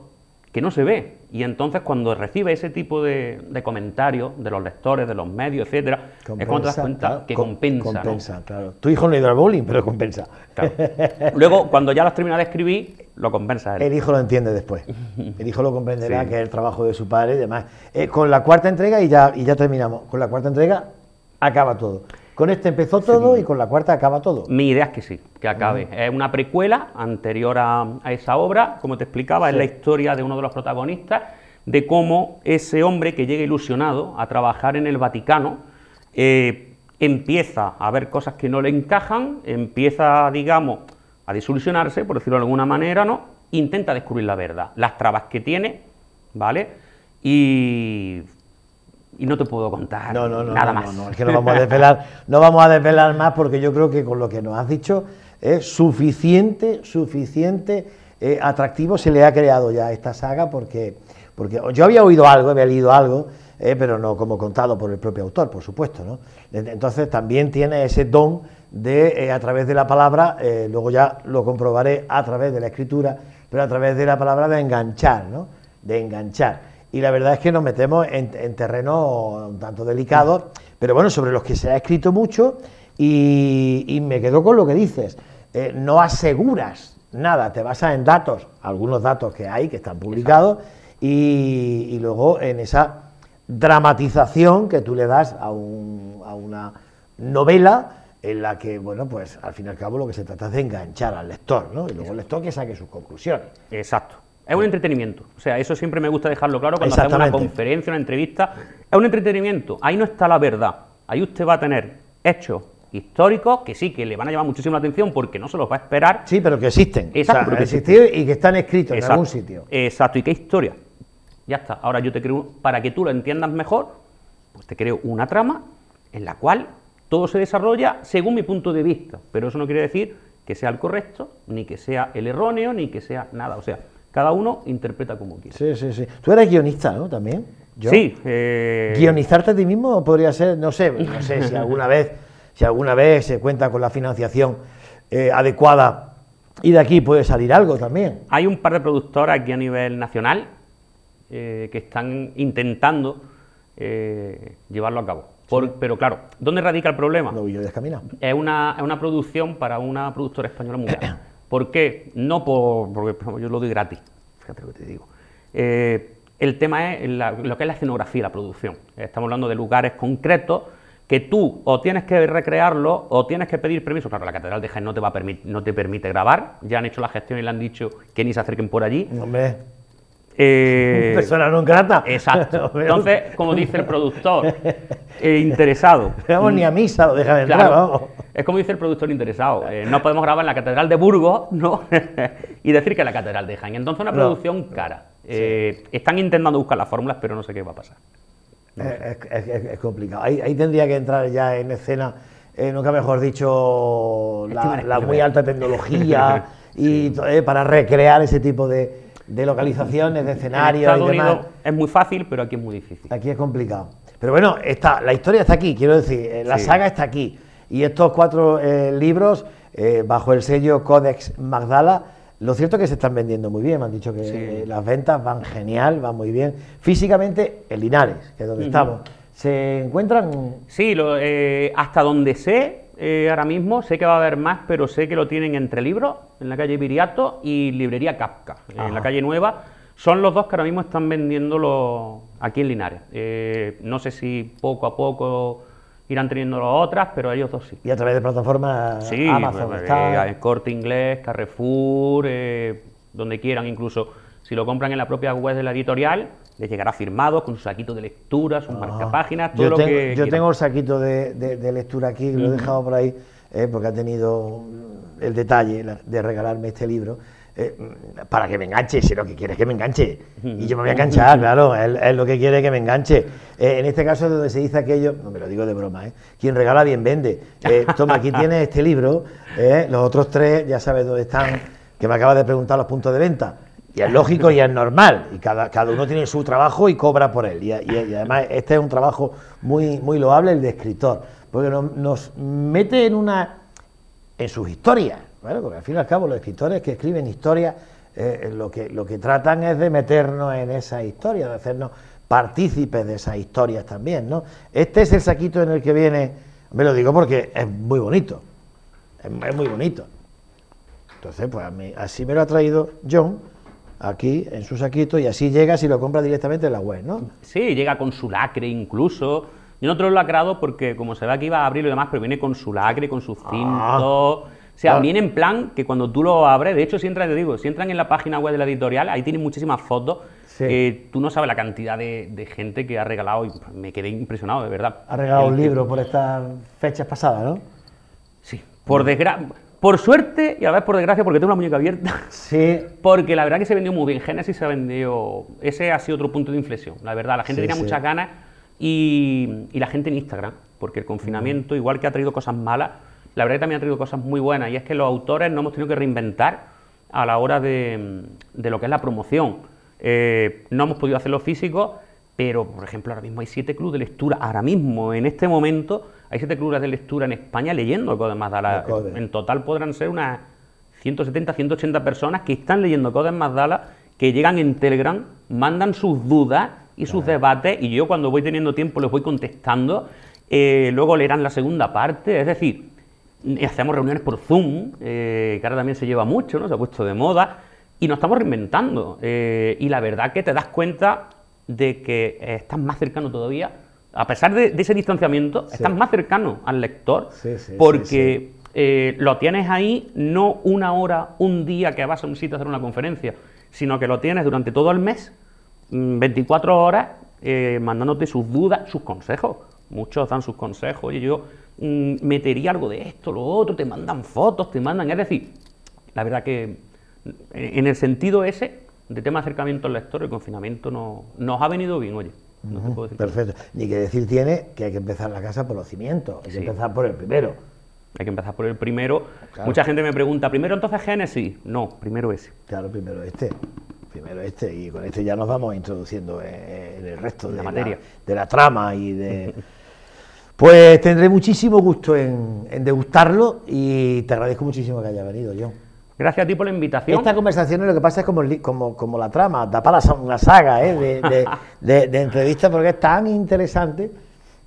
que no se ve. Y entonces cuando recibe ese tipo de, comentarios de los lectores, de los medios, etcétera, es cuando te das cuenta que compensa. Compensa, claro. Tu hijo no ha ido al bowling, pero compensa. Luego, cuando ya lo has terminado de escribir, lo compensa él. El hijo lo entiende después. El hijo lo comprenderá, que es el trabajo de su padre y demás. Eh, con la cuarta entrega, y ya, y ya terminamos, con la cuarta entrega acaba todo. Con este empezó todo y con la cuarta acaba todo. Mi idea es que sí, que acabe. Es una precuela anterior a, esa obra, como te explicaba, es la historia de uno de los protagonistas, de cómo ese hombre que llega ilusionado a trabajar en el Vaticano, eh, empieza a ver cosas que no le encajan, empieza, digamos, a desilusionarse, por decirlo de alguna manera, ¿no? Intenta descubrir la verdad, las trabas que tiene, ¿vale? Y y no te puedo contar nada más. No, es que no vamos a desvelar, no vamos a desvelar más porque yo creo que con lo que nos has dicho es suficiente, suficiente eh, atractivo se le ha creado ya a esta saga porque, porque yo había oído algo, había leído algo, eh, pero no como contado por el propio autor, por supuesto, ¿no? Entonces también tiene ese don de eh, a través de la palabra, luego ya lo comprobaré a través de la escritura, pero a través de la palabra de enganchar, ¿no? De enganchar y la verdad es que nos metemos en, en terrenos un tanto delicados, pero bueno, sobre los que se ha escrito mucho y, me quedo con lo que dices. Eh, no aseguras nada, te basas en datos, algunos datos que hay, que están publicados, y, luego en esa dramatización que tú le das a, un, a una novela en la que, bueno, pues al fin y al cabo lo que se trata es de enganchar al lector, ¿no? Y luego el lector que saque sus conclusiones. Exacto. Es un entretenimiento. O sea, eso siempre me gusta dejarlo claro cuando hacemos una conferencia, una entrevista. Es un entretenimiento. Ahí no está la verdad. Ahí usted va a tener hechos históricos que sí, que le van a llamar muchísimo la atención porque no se los va a esperar. Sí, pero que existen. Exacto. que existen y que están escritos en algún sitio. Exacto. ¿Y qué historia? Ya está. Ahora yo te creo, para que tú lo entiendas mejor, pues te creo una trama en la cual todo se desarrolla según mi punto de vista. Pero eso no quiere decir que sea el correcto, ni que sea el erróneo, ni que sea nada. O sea, cada uno interpreta como quiere. Sí, sí, sí. Tú eres guionista, ¿no? También. Sí. Eh... Guionizarte a ti mismo podría ser, no sé, no sé si alguna vez, si alguna vez se cuenta con la financiación eh, adecuada y de aquí puede salir algo también. Hay un par de productoras aquí a nivel nacional eh, que están intentando eh, llevarlo a cabo. pero claro, ¿dónde radica el problema? No, yo es una, es una producción para una productora española mundial. ¿Por qué? No por, porque yo lo doy gratis, fíjate lo que te digo. Eh, el tema es lo que es la escenografía la producción. Estamos hablando de lugares concretos que tú o tienes que recrearlo o tienes que pedir permiso. Claro, la Catedral de Jaén no te, va a no te permite grabar, ya han hecho la gestión y le han dicho que ni se acerquen por allí. Hombre. Eh, Persona no grata. Exacto. Entonces, como dice el productor, eh, interesado. Vamos ni a misa lo deja de entrar, vamos. Es como dice el productor interesado. Eh, no podemos grabar en la Catedral de Burgos, ¿no? y decir que la Catedral de Jaén. Entonces, una producción cara. Eh, están intentando buscar las fórmulas, pero no sé qué va a pasar. es, complicado. Ahí, tendría que entrar ya en escena, nunca mejor dicho, la, muy alta tecnología y para recrear ese tipo de, de localizaciones, de escenarios y demás. es muy fácil, pero aquí es muy difícil. Aquí es complicado. Pero bueno, está, la historia está aquí, quiero decir, eh, la saga está aquí. Y estos cuatro eh, libros, eh, bajo el sello Codex Magdala, lo cierto es que se están vendiendo muy bien, me han dicho que las ventas van genial, van muy bien. Físicamente, en Linares, que es donde estamos, ¿se encuentran? Sí, lo, hasta donde sé, ahora mismo, sé que va a haber más, pero sé que lo tienen entre libros, en la calle Viriato, y librería Kafka, en la calle Nueva. Son los dos que ahora mismo están vendiéndolo aquí en Linares. Eh, no sé si poco a poco irán teniendo las otras, pero ellos dos sí. ¿Y a través de plataformas sí, Amazon? Pues, está... Eh, Corte Inglés, Carrefour, eh, donde quieran incluso. Si lo compran en la propia web de la editorial, les llegará firmado con su saquito de lectura, sus ah. páginas, todo yo lo tengo, que. Yo tengo el saquito de, lectura aquí, lo he dejado por ahí, porque ha tenido el detalle de regalarme este libro. eh, para que me enganche, si lo que quiere es que me enganche. Y yo me voy a enganchar, claro, él, es lo que quiere que me enganche. Eh, en este caso es donde se dice aquello, no me lo digo de broma, ¿eh? quien regala bien vende. Eh, toma, aquí tienes este libro, los otros tres ya sabes dónde están, que me acabas de preguntar los puntos de venta. Y es lógico y es normal, y cada, cada uno tiene su trabajo y cobra por él. Y, además este es un trabajo muy, muy loable, el de escritor, porque nos mete en una en sus historias bueno, porque al fin y al cabo los escritores que escriben historias eh, lo, que, lo que tratan es de meternos en esa historia, de hacernos partícipes de esas historias también, ¿no? Este es el saquito en el que viene, me lo digo porque es muy bonito, es, muy bonito. Entonces, pues así me lo ha traído John, aquí en su saquito, y así llega si lo compra directamente en la web, ¿no? Sí, llega con su lacre incluso. Yo no te lo he lacrado porque, como se ve aquí, iba a abrirlo y demás, pero viene con su lacre, con su ah. cinto. O sea, viene en plan que cuando tú lo abres, de hecho, si entran, te digo, si entran en la página web de la editorial, ahí tienen muchísimas fotos. Eh, tú no sabes la cantidad de, gente que ha regalado y me quedé impresionado, de verdad. Ha regalado un libro por estas fechas pasadas, ¿no? Sí, por desgracia. Por suerte y a veces por desgracia, porque tengo una muñeca abierta. Sí. Porque la verdad que se vendió muy bien. Genesis se vendió. Ese ha sido otro punto de inflexión. La verdad, la gente tenía muchas ganas y, y, la gente en Instagram. Porque el confinamiento, igual que ha traído cosas malas, la verdad que también ha traído cosas muy buenas y es que los autores no hemos tenido que reinventar a la hora de, lo que es la promoción. Eh, no hemos podido hacerlo físico, pero por ejemplo ahora mismo hay siete clubes de lectura, ahora mismo, en este momento, hay siete clubes de lectura en España leyendo el Code Magdala. En total podrán ser unas 170, 180 personas que están leyendo Codes Magdala, que llegan en Telegram, mandan sus dudas y sus debates, y yo cuando voy teniendo tiempo les voy contestando, eh, luego leerán la segunda parte, es decir, hacemos reuniones por Zoom, eh, que ahora también se lleva mucho, ¿no? Se ha puesto de moda, y nos estamos reinventando. Eh, y la verdad que te das cuenta de que estás más cercano todavía, a pesar de, ese distanciamiento, estás más cercano al lector, porque eh, lo tienes ahí no una hora, un día que vas a un sitio a hacer una conferencia, sino que lo tienes durante todo el mes, 24 mm, horas, mandándote sus dudas, sus consejos. Muchos dan sus consejos. Y yo Mm, metería algo de esto, lo otro, te mandan fotos, te mandan... Es decir, la verdad que en el sentido ese de tema de acercamiento al lector, el confinamiento no, nos ha venido bien, oye. perfecto. Ni que decir tiene que hay que empezar la casa por los cimientos, hay que empezar por el primero. Hay que empezar por el primero. Mucha gente me pregunta, ¿primero entonces Génesis? No, primero ese. Claro, primero este. Primero este, y con este ya nos vamos introduciendo en, el resto de la materia, de la trama y de. Pues tendré muchísimo gusto en, degustarlo y te agradezco muchísimo que haya venido, John. Gracias a ti por la invitación. Esta conversación lo que pasa es como, como, la trama, da para una saga ¿eh? de, de, entrevistas porque es tan interesante.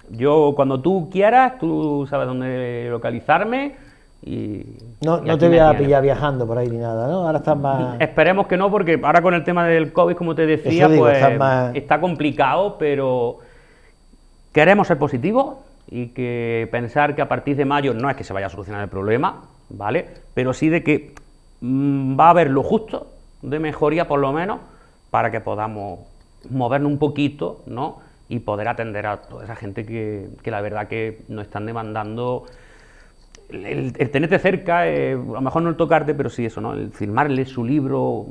Yo, cuando tú quieras, tú sabes dónde localizarme. Y, no, no te voy a pillar viajando por ahí ni nada, ¿no? Ahora estás más. Esperemos que no, porque ahora con el tema del COVID, como te decía, pues está complicado, pero queremos ser positivos y que pensar que a partir de mayo no es que se vaya a solucionar el problema, ¿vale? Pero sí de que mm, va a haber lo justo de mejoría por lo menos para que podamos movernos un poquito, ¿no? Y poder atender a toda esa gente que, la verdad que nos están demandando el, tenerte cerca, eh, a lo mejor no el tocarte, pero sí eso, ¿no? El firmarle su libro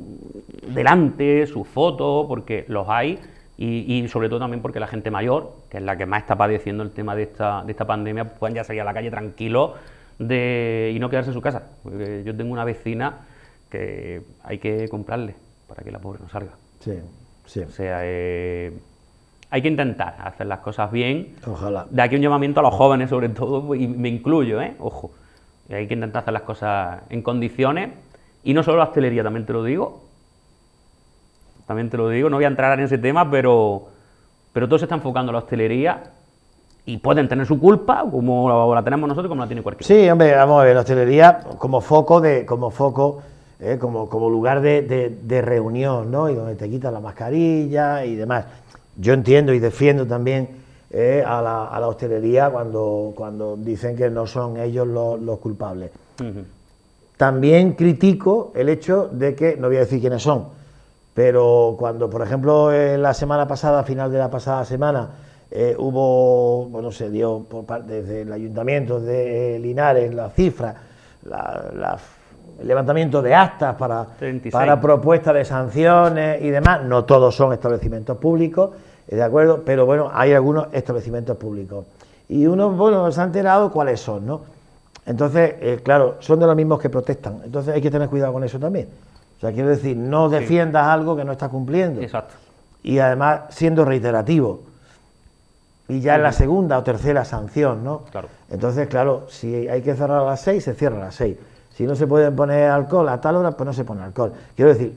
delante, su foto, porque los hay y, sobre todo también porque la gente mayor, que es la que más está padeciendo el tema de esta, de esta pandemia, puedan ya salir a la calle tranquilo de, y no quedarse en su casa. Porque yo tengo una vecina que hay que comprarle para que la pobre no salga. Sí, sí. O sea, eh, hay que intentar hacer las cosas bien. Ojalá. De aquí un llamamiento a los jóvenes, sobre todo, y me incluyo, ¿eh? Ojo. Hay que intentar hacer las cosas en condiciones. Y no solo la hostelería, también te lo digo, también te lo digo, no voy a entrar en ese tema, pero, pero todo se está enfocando en la hostelería y pueden tener su culpa, como la tenemos nosotros, como la tiene cualquiera. Sí, hombre, vamos a ver, la hostelería como foco de, como foco, eh, como, como lugar de, reunión, ¿no? Y donde te quitan la mascarilla y demás. Yo entiendo y defiendo también eh, a, la, hostelería cuando, cuando dicen que no son ellos los, culpables. También critico el hecho de que, no voy a decir quiénes son, pero cuando, por ejemplo, en la semana pasada, a final de la pasada semana, eh, hubo, bueno, se dio por parte desde el ayuntamiento de Linares la cifra, la, levantamiento de actas para, para propuestas de sanciones y demás. No todos son establecimientos públicos, ¿de acuerdo? Pero bueno, hay algunos establecimientos públicos. Y uno, bueno, se ha enterado cuáles son, ¿no? Entonces, eh, claro, son de los mismos que protestan. Entonces hay que tener cuidado con eso también. O sea, quiero decir, no defiendas algo que no estás cumpliendo. Exacto. Y además siendo reiterativo. Y ya en la segunda o tercera sanción, ¿no? Claro. Entonces, claro, si hay que cerrar a las seis, se cierra a las seis. Si no se puede poner alcohol a tal hora, pues no se pone alcohol. Quiero decir...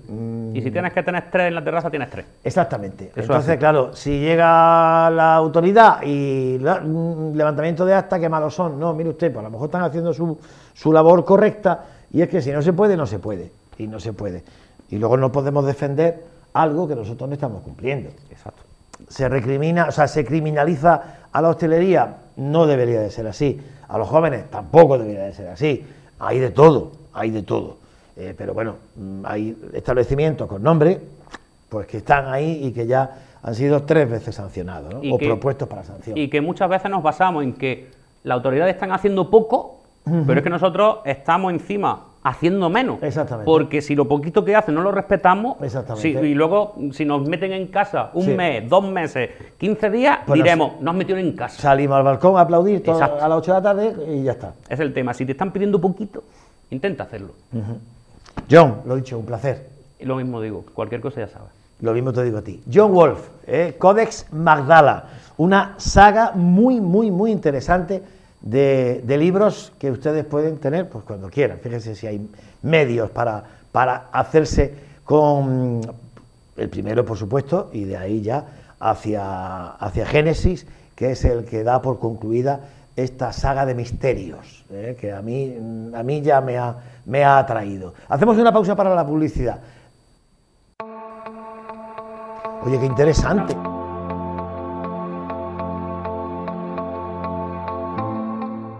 y si mm, tienes que tener tres en la terraza, tienes tres. Exactamente. Entonces, claro, si llega la autoridad y mm, levantamiento de acta, qué malos son. No, mire usted, pues a lo mejor están haciendo su, su labor correcta y es que si no se puede, no se puede. Y no se puede. Y luego no podemos defender algo que nosotros no estamos cumpliendo. Exacto. Se recrimina, o sea, se criminaliza a la hostelería, no debería de ser así. A los jóvenes tampoco debería de ser así hay de todo, hay de todo. Eh, pero bueno, mm, hay establecimientos con nombre, pues que están ahí y que ya han sido tres veces sancionados, ¿no? o propuestos para sanción. Y que muchas veces nos basamos en que las autoridades están haciendo poco, pero es que nosotros estamos encima haciendo menos. Exactamente. Porque si lo poquito que hacen no lo respetamos, y luego si nos meten en casa un mes, dos meses, 15 días, pues diremos, nos metieron en casa. Salimos al balcón a aplaudir a las 8 de la tarde y ya está. Es el tema. Si te están pidiendo poquito, intenta hacerlo. John, lo he dicho, un placer. lo mismo digo, cualquier cosa ya sabes. Lo mismo te digo a ti. John Wolf, eh, Codex Magdala, una saga muy, muy, muy interesante de, libros que ustedes pueden tener pues cuando quieran. Fíjense si hay medios para, para hacerse con el primero, por supuesto, y de ahí ya hacia, hacia Génesis, que es el que da por concluida esta saga de misterios, ¿eh? que a mí, a mí ya me ha, me ha atraído. Hacemos una pausa para la publicidad. Oye, qué interesante.